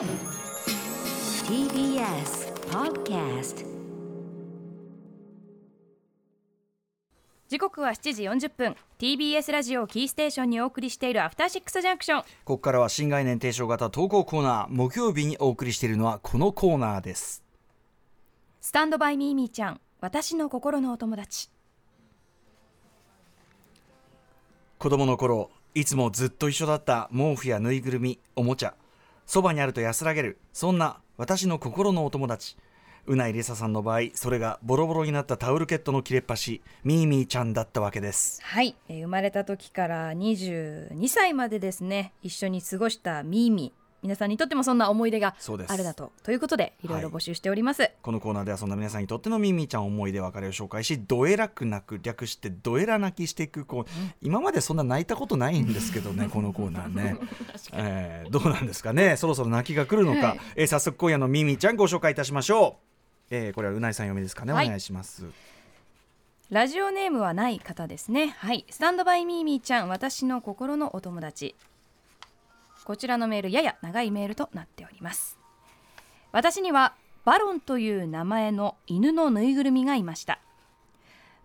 TBS Podcast 時刻は7時40分。TBS ラジオキーステーションにお送りしているアフターシックスジャンクションここからは新概念提唱型投稿コーナー木曜日にお送りしているのはこのコーナーです。スタンドバイミーミーちゃん私の心のお友達。子供の頃いつもずっと一緒だった毛布やぬいぐるみおもちゃそばにあると安らげる。そんな私の心のお友達。うないりささんの場合それがボロボロになったタオルケットの切れっ端ミーミーちゃんだったわけです。はい、え生まれた時から22歳までですね一緒に過ごしたみーみー。皆さんにとってもそんな思い出があるだと。ということでい。ろいろ募集しております、このコーナーではそんな皆さんにとってのミーミーちゃん思い出別れを紹介しどえらく泣く略してどえら泣きしていくこう今までそんな泣いたことないんですけどね このコーナーね、えーどうなんですかね？そろそろ泣きが来るのか、はい。えー早速今夜のミーミーちゃんご紹介いたしましょう、えーこれはうないさん読みですかね、はい。お願いします。ラジオネームはない方ですね。はい。スタンドバイミーミーちゃん私の心のお友達こちらのメールやや長いメールとなっております。私にはバロンという名前の犬のぬいぐるみがいました。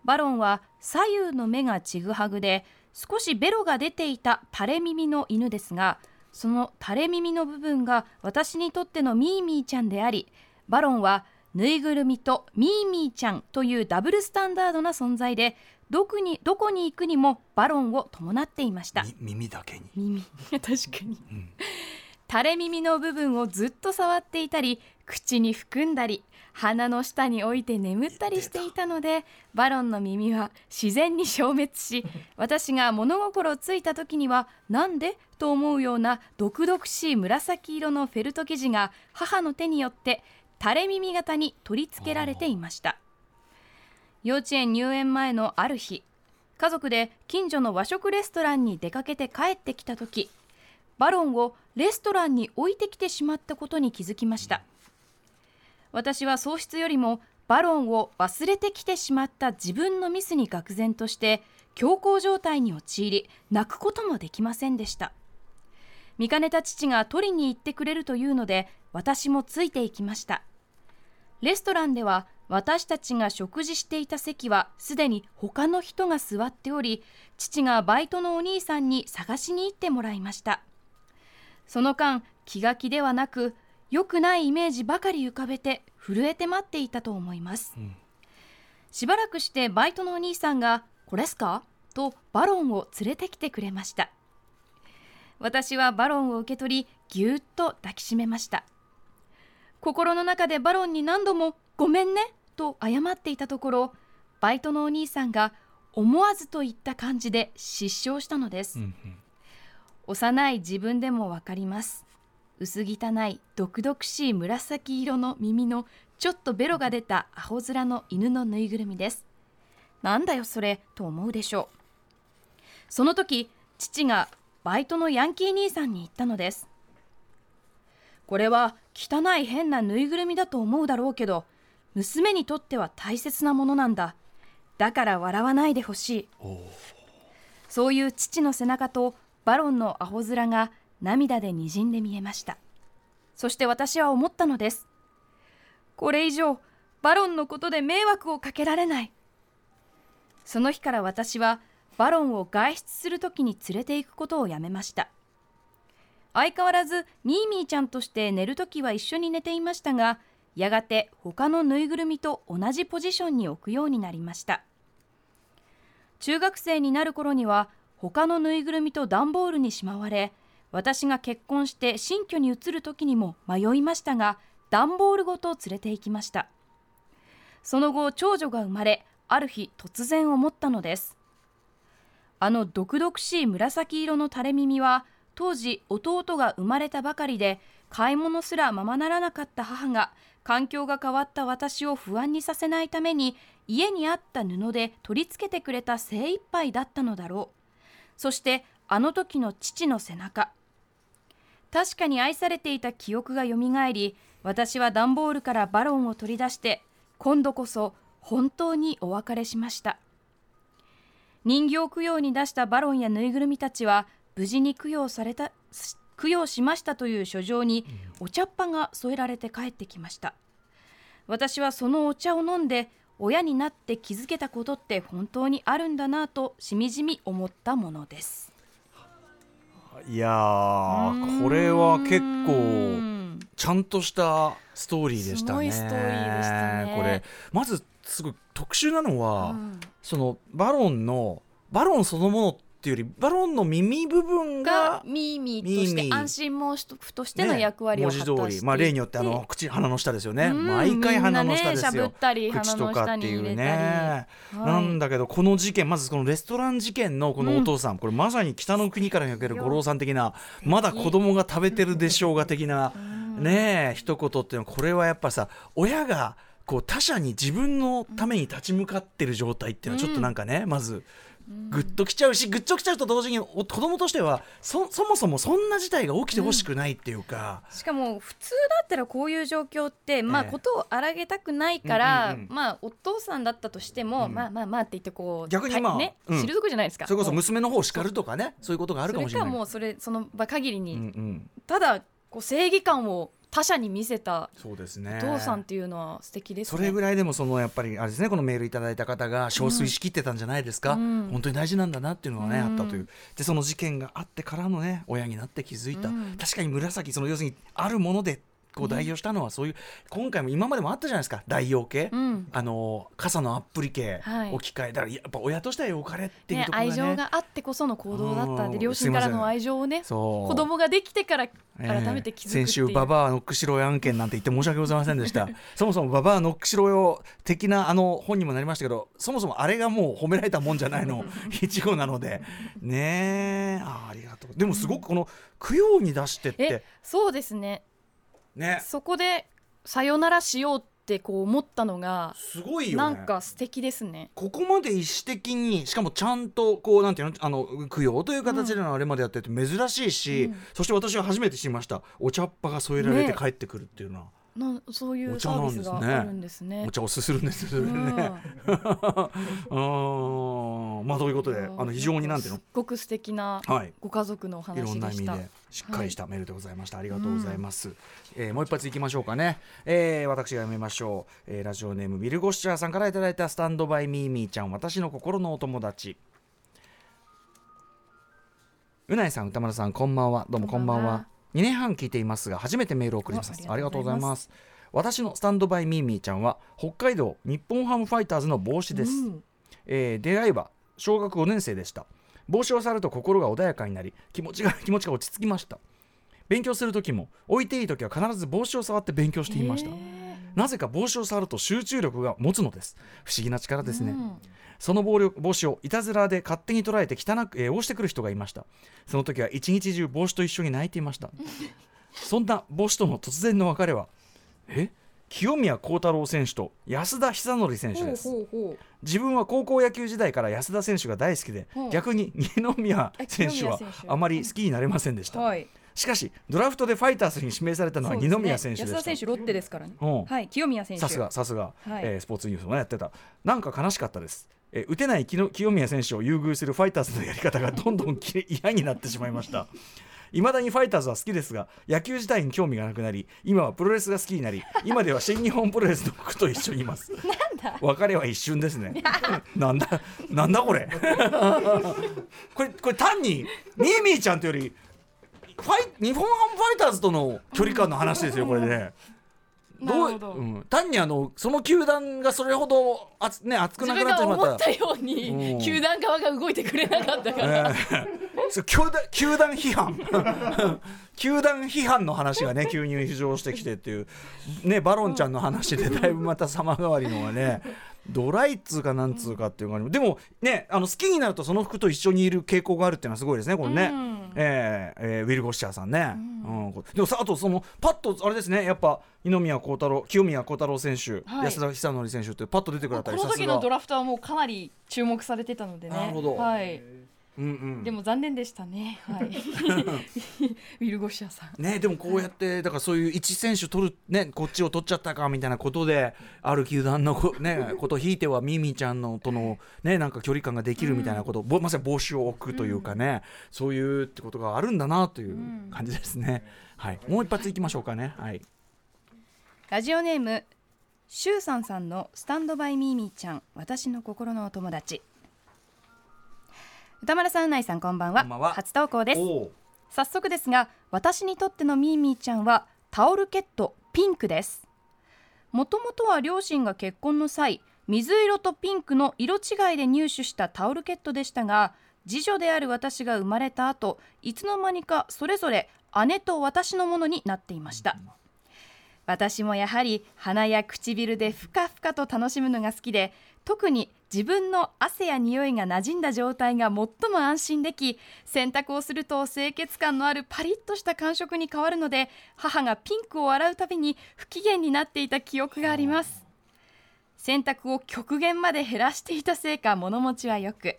バロンは左右の目がちぐはぐで少しベロが出ていた垂れ耳の犬ですがその垂れ耳の部分が私にとってのミーミーちゃんでありバロンはぬいぐるみとミーミーちゃんというダブルスタンダードな存在でどこにどこに行くにもバロンを伴っていました。み耳だけに。耳。確かに、垂れ耳の部分をずっと触っていたり口に含んだり鼻の下に置いて眠ったりしていたのでバロンの耳は自然に消滅し 私が物心ついた時にはなんで？と思うような毒々しい紫色のフェルト生地が母の手によって垂れ耳型に取り付けられていました。幼稚園入園前のある日家族で近所の和食レストランに出かけて帰ってきた時バロンをレストランに置いてきてしまったことに気づきました。私は喪失よりもバロンを忘れてきてしまった自分のミスに愕然として強行状態に陥り泣くこともできませんでした。見かねた父が取りに行ってくれるというので私もついていきました。レストランでは私たちが食事していた席はすでに他の人が座っており父がバイトのお兄さんに探しに行ってもらいました。その間気が気ではなく良くないイメージばかり浮かべて震えて待っていたと思います、しばらくしてバイトのお兄さんが「これっすか?」とバロンを連れてきてくれました。私はバロンを受け取りぎゅーっと抱きしめました心の中でバロンに何度も「ごめんね」と謝っていたところバイトのお兄さんが思わずといった感じで失笑したのです、うん幼い自分でもわかります。薄汚い毒々しい紫色の耳のちょっとベロが出たアホ面の犬のぬいぐるみです。なんだよそれと思うでしょう。その時父がバイトのヤンキー兄さんに言ったのです。これは汚い変なぬいぐるみだと思うだろうけど娘にとっては大切なものなんだ。だから笑わないでほしい。そういう父の背中とバロンのアホ面が涙でにじんで見えました。そして私は思ったのです。これ以上バロンのことで迷惑をかけられない。その日から私はバロンを外出するときに連れて行くことをやめました相変わらずミーミーちゃんとして寝るときは一緒に寝ていましたがやがて他のぬいぐるみと同じポジションに置くようになりました。中学生になる頃には他のぬいぐるみと段ボールにしまわれ私が結婚して新居に移る時にも迷いましたが段ボールごと連れて行きました。その後長女が生まれある日突然思ったのです。あの毒々しい紫色の垂れ耳は当時弟が生まれたばかりで買い物すらままならなかった母が環境が変わった私を不安にさせないために家にあった布で取り付けてくれた精一杯だったのだろう。そしてあの時の父の背中。確かに愛されていた記憶がよみがえり私は段ボールからバロンを取り出して今度こそ本当にお別れしました。人形供養に出したバロンやぬいぐるみたちは無事に供養された供養しましたという書状にお茶っ葉が添えられて帰ってきました。私はそのお茶を飲んで親になって気づけたことって本当にあるんだなとしみじみ思ったものです。いやーこれは結う構んちゃんとしたストーリーでしたね。ストーリーでしたね。これまずすごい特殊なのは、うん。そのバロンのバロンそのものっていうよりバロンの耳部分ががミーミーとして安心毛布としての役割を果たして。いて、文字通り、まあ、例によってあの口鼻の下ですよね、うん毎回鼻の下ですよ、ったり口とかっていうね、はいなんだけどこの事件まずこのレストラン事件のこのお父さん、これまさに北の国からにおける五郎さん的なまだ子供が食べてるでしょうが的なねえ一言っていうのはこれはやっぱさ親がこう他者に自分のために立ち向かってる状態っていうのはちょっとなんかね、まずグッときちゃうしグッときちゃうと同時にお子供としてはそそもそもそんな事態が起きてほしくないっていうか、しかも普通だったらこういう状況って、まあええことを荒げたくないから、うんうんうん。まあお父さんだったとしても、うん。まあまあまあって言ってこう逆にまあたね、うん。退くじゃないですか。それこそ娘の方を叱るとかねそういうことがあるかもしれない。それかもうそれその場限りに、うんうん、ただこう正義感を他者に見せたそうですね。お父さんっていうのは素敵ですね。それぐらいでもそのやっぱりあれですねこのメールいただいた方が憔悴しきってたんじゃないですか、うん。本当に大事なんだなっていうのがね、うん。あったという。でその事件があってからのね親になって気づいた、うん。確かに紫その要するにあるものでこう代表したのはそういう、今回も今までもあったじゃないですか。代用系、うん。あの傘のアップリ系はい。置き換え。だからやっぱ親としては良かれっていうねところがね。愛情があってこその行動だったんうん。で両親からの愛情をね子供ができてからええ改めて気づくっていう、先週ババアノックしろよ案件なんて言って申し訳ございませんでした。そもそもババアノックしろよ的なあの本にもなりましたけどそもそもあれがもう褒められたもんじゃないの。一語なので。ねえ。あありがとう。でもすごくこの供養に出してっえてそうですねね。そこでさよならしようってこう思ったのがすごいよね。なんか素敵ですね。ここまで意思的にしかもちゃんとこうなんていうのあの供養という形でのあれまでやってて珍しいし、うん。そして私は初めて知りました。お茶っ葉が添えられて帰ってくるっていうのは、なそういうサービスがあるんですね。お茶をすするんですよね。うん。まあということであの非常になんていうすっごく素敵なご家族のおいろん話でした。な意味でしっかりしたメールでございました、ありがとうございます、えーもう一発いきましょうかね、えー私が読みましょう、えーラジオネームビルゴッシャーさんからいただいたスタンドバイミーミーちゃん私の心のお友達。うないさん歌丸さんこんばんは。どうもこんばんは2年半聞いていますが初めてメールを送ります。おありがとうございます。す。私のスタンドバイミーミーちゃんは北海道日本ハムファイターズの帽子です、うん。えー出会いは小学5年生でした帽子を触ると心が穏やかになり気持ちが 気持ちが落ち着きました。勉強する時も置いていい時は必ず帽子を触って勉強していました、なぜか帽子を触ると集中力が持つのです。不思議な力ですね、うん。その帽帽子をいたずらで勝手に捉えて汚く、えー押してくる人がいました。その時は一日中帽子と一緒に泣いていました。そんな帽子との突然の別れはえ？清宮幸太郎選手と安田久典選手ほうですほう。ほ自分は高校野球時代から安田選手が大好きで、う。ん逆に二宮選手はあまり好きになれませんでした、う。はい。しかしドラフトでファイターズに指名されたのは二宮選手でした。安田選手ロッテですからね。うん。はい。清宮選手。さすがさすが、はい。えースポーツニュースもねやってた。なんか悲しかったです、えー打てない清清宮選手を優遇するファイターズのやり方が どんどんき嫌になってしまいました。いまだにファイターズは好きですが野球自体に興味がなくなり今はプロレスが好きになり今では新日本プロレスの服と一緒にいます。別れは一瞬ですね。なんだ？なんだこれ？これこれ単にみーみーちゃんというよりファイ日本ハムファイターズとの距離感の話ですよこれね。ど。ううん、単にあのその球団がそれほど熱,、ね、熱く自なくなってしまった思ったよううん。に球団側が動いてくれなかったから。えーそう球団球団批判。球団批判の話がね急に浮上してきてっていう。ねバロンちゃんの話でだいぶまた様変わりのがねドライっつうかなんつうかっていう感じ。でもねあの好きになるとその服と一緒にいる傾向があるっていうのはすごいですねこれね、うんえーえーウィル・ゴッシャーさんね、うん。こでもさあとそのパッとあれですねやっぱ二宮幸太郎清宮幸太郎選手、はい。安田久典選手ってパッと出てくれたこのりさすが。時のドラフトはもうかなり注目されてたのでね。なるほど。はい。うんうん。でも残念でしたね。はい。ウィル・ゴシアさん。ね、でもこうやってだからそういう一選手取る、ね、こっちを取っちゃったかみたいなことである球団のこ,、ね、ことを引いてはミミちゃんのとの、ね、なんか距離感ができるみたいなこと、ぼまさに帽子を置くというかね、そういうってことがあるんだなという感じですね。はい、もう一発いきましょうかね。はい、ラジオネームシュウさんさんのスタンドバイミーミーちゃん私の心のお友達歌丸さんうないさんこんばんは。こんばんは。初投稿です。早速ですが私にとってのミーミーちゃんはタオルケットピンクです。もともとは両親が結婚の際水色とピンクの色違いで入手したタオルケットでしたが次女である私が生まれた後いつの間にかそれぞれ姉と私のものになっていました。私もやはり鼻や唇でふかふかと楽しむのが好きで特に自分の汗や匂いが馴染んだ状態が最も安心でき洗濯をすると清潔感のあるパリッとした感触に変わるので母がピンクを洗うたびに不機嫌になっていた記憶があります。洗濯を極限まで減らしていたせいか物持ちはよく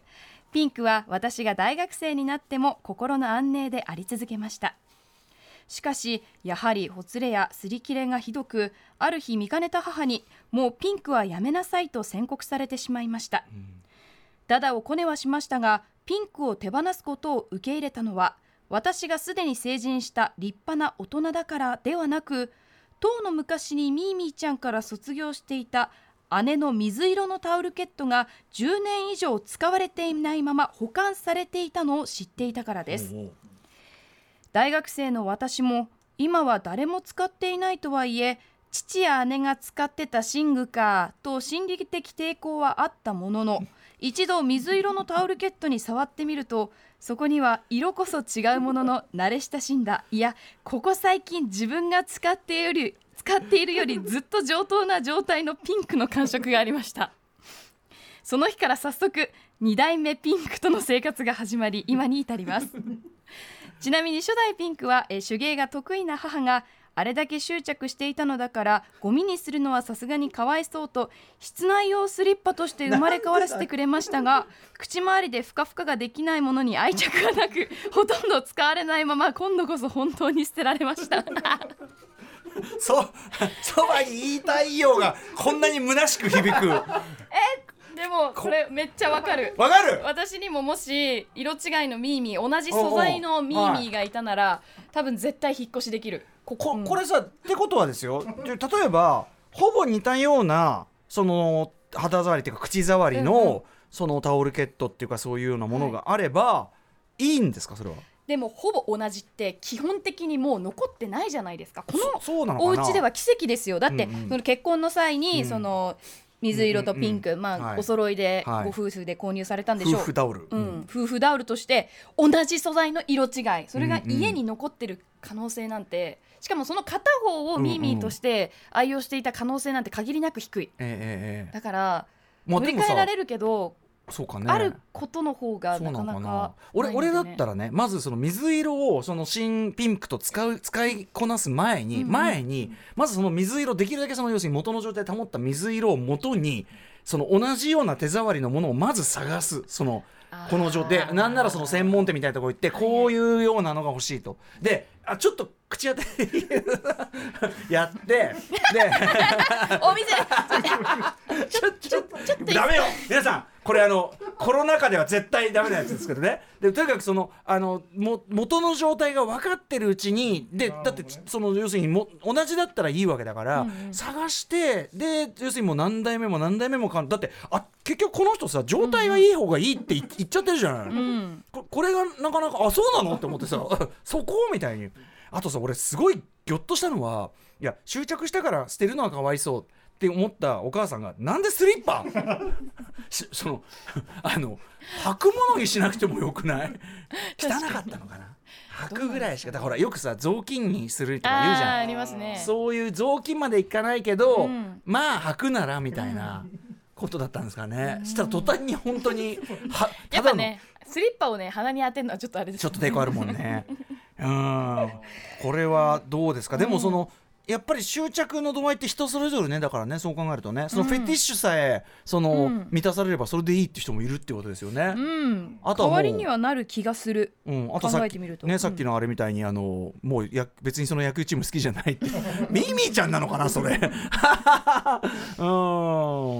ピンクは私が大学生になっても心の安寧であり続けました。しかしやはりほつれや擦り切れがひどくある日見かねた母にもうピンクはやめなさいと宣告されてしまいました、ダダをこねはしましたがピンクを手放すことを受け入れたのは私がすでに成人した立派な大人だからではなく当の昔にミーミーちゃんから卒業していた姉の水色のタオルケットが10年以上使われていないまま保管されていたのを知っていたからです。おう。大学生の私も今は誰も使っていないとはいえ父や姉が使ってた寝具かと心理的抵抗はあったものの一度水色のタオルケットに触ってみるとそこには色こそ違うものの慣れ親しんだ。いやここ最近自分が使っているより使っているよりずっと上等な状態のピンクの感触がありました。その日から早速2代目ピンクとの生活が始まり今に至ります。ちなみに初代ピンクは、えー手芸が得意な母があれだけ執着していたのだからゴミにするのはさすがにかわいそうと室内用スリッパとして生まれ変わらせてくれましたが口周りでふかふかができないものに愛着がなくほとんど使われないまま今度こそ本当に捨てられました。そ そばに言いたいようがこんなに虚しく響く。わでもこれめっちゃわかる。かる？私にももし色違いのミーミー同じ素材のミーミーがいたなら多分絶対引っ越しできる。こここれさってことはですよ。で例えばほぼ似たようなその肌触りっていうか口触りの、うんうん。そのタオルケットっていうかそういうようなものがあれば、い、いんですか？それは。でもほぼ同じって基本的にもう残ってないじゃないですか。このおな家では奇跡ですよ。だって、うんうん。その結婚の際に、うん。その水色とピンク、うんうんうん。まあ、はい。お揃いではい。ご夫婦で購入されたんでしょう、夫婦タオル、うん、夫婦ダウルとして同じ素材の色違い。それが家に残ってる可能性なんて、しかもその片方をミーミーとして愛用していた可能性なんて限りなく低い。えええええだから乗り換えられるけど、えそうかね。あることの方がなかな。かなのかな俺俺だったららねまずその水色をその新ピンクと使う使いこなす前に、うんうん前にまずその水色できるだけその要するに元の状態で保った水色を元にその同じような手触りのものをまず探す。そのこの状態。でなんならその専門店みたいなとこ行ってこういうようなのが欲しいと。であちょっと口当て やってで お店。ちょちょダメよ。皆さんこれあのコロナ禍では絶対ダメなやつですけどねでとにかくそのあのも元の状態が分かってるうちにでだってその要するにも同じだったらいいわけだから、探してで要するにもう何代目も何代目もかんだってあ結局この人さ状態がいい方がいいって言言っちゃってるじゃない、うん。ここれがなかなかあそうなの？って思ってさ そこ？みたいに。あとさ俺すごいギョッとしたのはいや執着したから捨てるのはかわいそうって思ったお母さんがなんでスリッパ？しその あの履くものにしなくてもよくない？汚かったのかな？履くぐらいしかだからほらよくさ雑巾にするとか言うじゃんりますね。そういう雑巾までいかないけど、うん。まあ履くならみたいなことだったんですかね、したら途端に本当にはただのやっぱねスリッパをね鼻に当てるのはちょっとあれですちょっと抵抗あるもんね。うん、これはどうですか？でもその、やっぱり執着の度合いって人それぞれねだからねそう考えるとね。そのフェティッシュさえその、うん。満たされればそれでいいって人もいるってことですよね。うん。あと代わりにはなる気がする。うん、あとさっき考えてみると。ね、さっきのあれみたいにあのもうや別にその野球チーム好きじゃないって。ミーミーちゃんなのかなそれ。う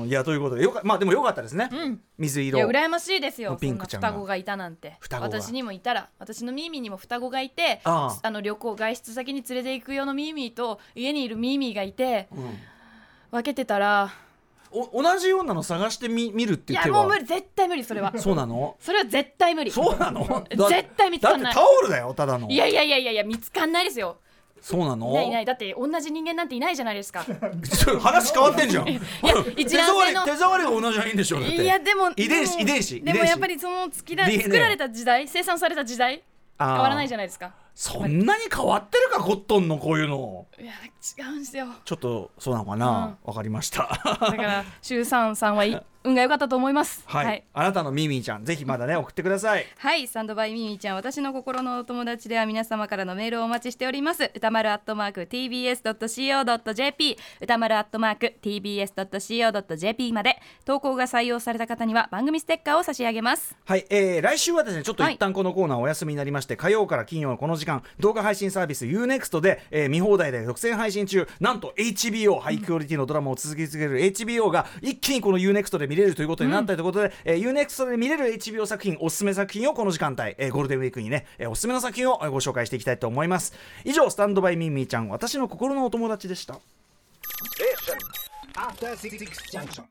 ん。いやということでよかまあでもよかったですね、うん。い水色。や羨ましいですよ。ピンクちゃん双子がいたなんて。双子が。私にもいたら私のミーミーにも双子がいてああ。の旅行外出先に連れて行く用のミーミーと家にいるミーミーがいてうん。分けてたらお同じようなの探してみ見るっていやもう無理絶対無理それは。そうなの？それは絶対無理。そうなの？だ 絶対見つかんない。だってタオルだよただの。いやいやいやいやいや見つかんないですよ。そうなの？いないいないだって同じ人間なんていないじゃないですか。話変わってんじゃん。や一手卵性の触り手触りが同じはいいんでしょうだって。いやでも遺伝子遺伝子でもやっぱりその作ら DNA 作られた時代生産された時代変わらないじゃないですかそんなに変わってるかコットンのこういうの。いや違うんですよ。ちょっとそうなのかな。わ、かりました。だから周さんさんはい運が良かったと思います。はい、はい。あなたのミミィちゃんぜひまだね送ってください。はい、サンドバイミミちゃん、私の心のお友達では皆様からのメールをお待ちしております。歌丸アットマーク tbs.co.jp、歌丸アットマーク tbs.co.jp まで。投稿が採用された方には番組ステッカーを差し上げます。はい、えー、来週はですねちょっとはい一旦このコーナーお休みになりまして、火曜から金曜のこの時間間動画配信サービス UNEXT で、えー見放題で独占配信中。なんと HBO ハイクオリティのドラマを続け続ける HBO が一気にこの UNEXT で見れるということになったということで、えー UNEXT で見れる HBO 作品おすすめ作品をこの時間帯、えーゴールデンウィークにね、えーおすすめの作品をご紹介していきたいと思います。以上スタンドバイミンミーちゃん私の心のお友達でした。After Six Junction.